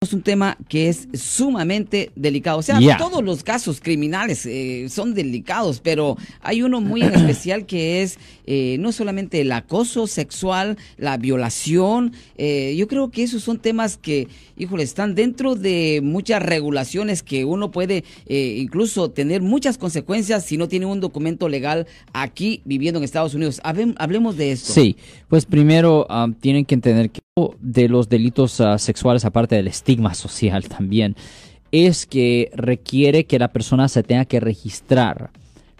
es un tema que es sumamente delicado. O sea, Yeah. todos los casos criminales eh, son delicados, pero hay uno muy en especial que es eh, no solamente el acoso sexual, la violación. eh, yo creo que esos son temas que, híjole, están dentro de muchas regulaciones que uno puede eh, incluso tener muchas consecuencias si no tiene un documento legal aquí viviendo en Estados Unidos. Hablemos de esto. Sí, pues primero ah, tienen que entender que de los delitos ah, sexuales, aparte del estigma social también, es que requiere que la persona se tenga que registrar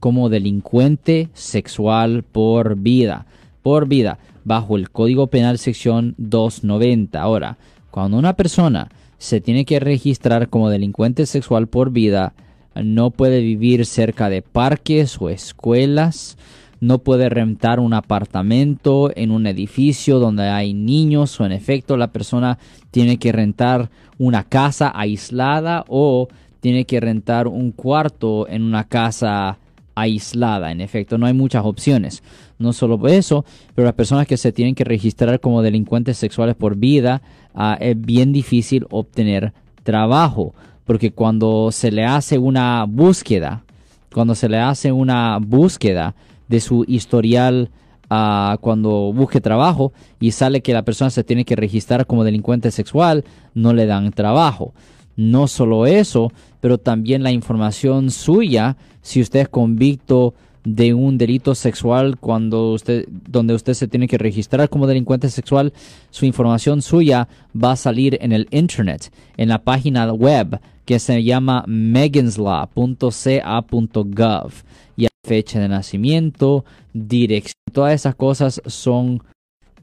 como delincuente sexual por vida, por vida, bajo el Código Penal sección 290. Ahora, cuando una persona se tiene que registrar como delincuente sexual por vida, no puede vivir cerca de parques o escuelas, no puede rentar un apartamento en un edificio donde hay niños o en efecto la persona tiene que rentar una casa aislada o tiene que rentar un cuarto en una casa aislada. En efecto, no hay muchas opciones. No solo eso, pero las personas que se tienen que registrar como delincuentes sexuales por vida, ah, es bien difícil obtener trabajo. Porque cuando se le hace una búsqueda, cuando se le hace una búsqueda de su historial ah, cuando busque trabajo y sale que la persona se tiene que registrar como delincuente sexual, no le dan trabajo. No solo eso, pero también la información suya, si usted es convicto de un delito sexual cuando usted donde usted se tiene que registrar como delincuente sexual, su información suya va a salir en el internet, en la página web que se llama meganslaw.ca.gov y fecha de nacimiento, dirección, todas esas cosas son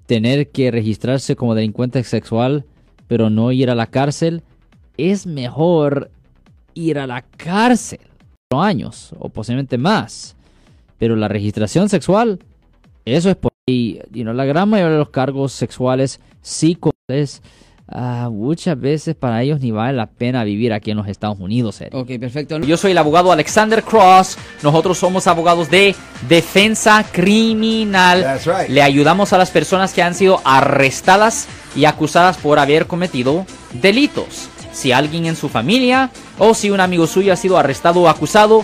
tener que registrarse como delincuente sexual, pero no ir a la cárcel, es mejor ir a la cárcel años o posiblemente más. Pero la registración sexual, eso es por ahí. You know, la gran mayoría de los cargos sexuales sí es muchas veces para ellos ni vale la pena vivir aquí en los Estados Unidos. Eric. Ok, perfecto. Yo soy el abogado Alexander Cross. Nosotros somos abogados de defensa criminal. That's right. Le ayudamos a las personas que han sido arrestadas y acusadas por haber cometido delitos. Si alguien en su familia o si un amigo suyo ha sido arrestado o acusado,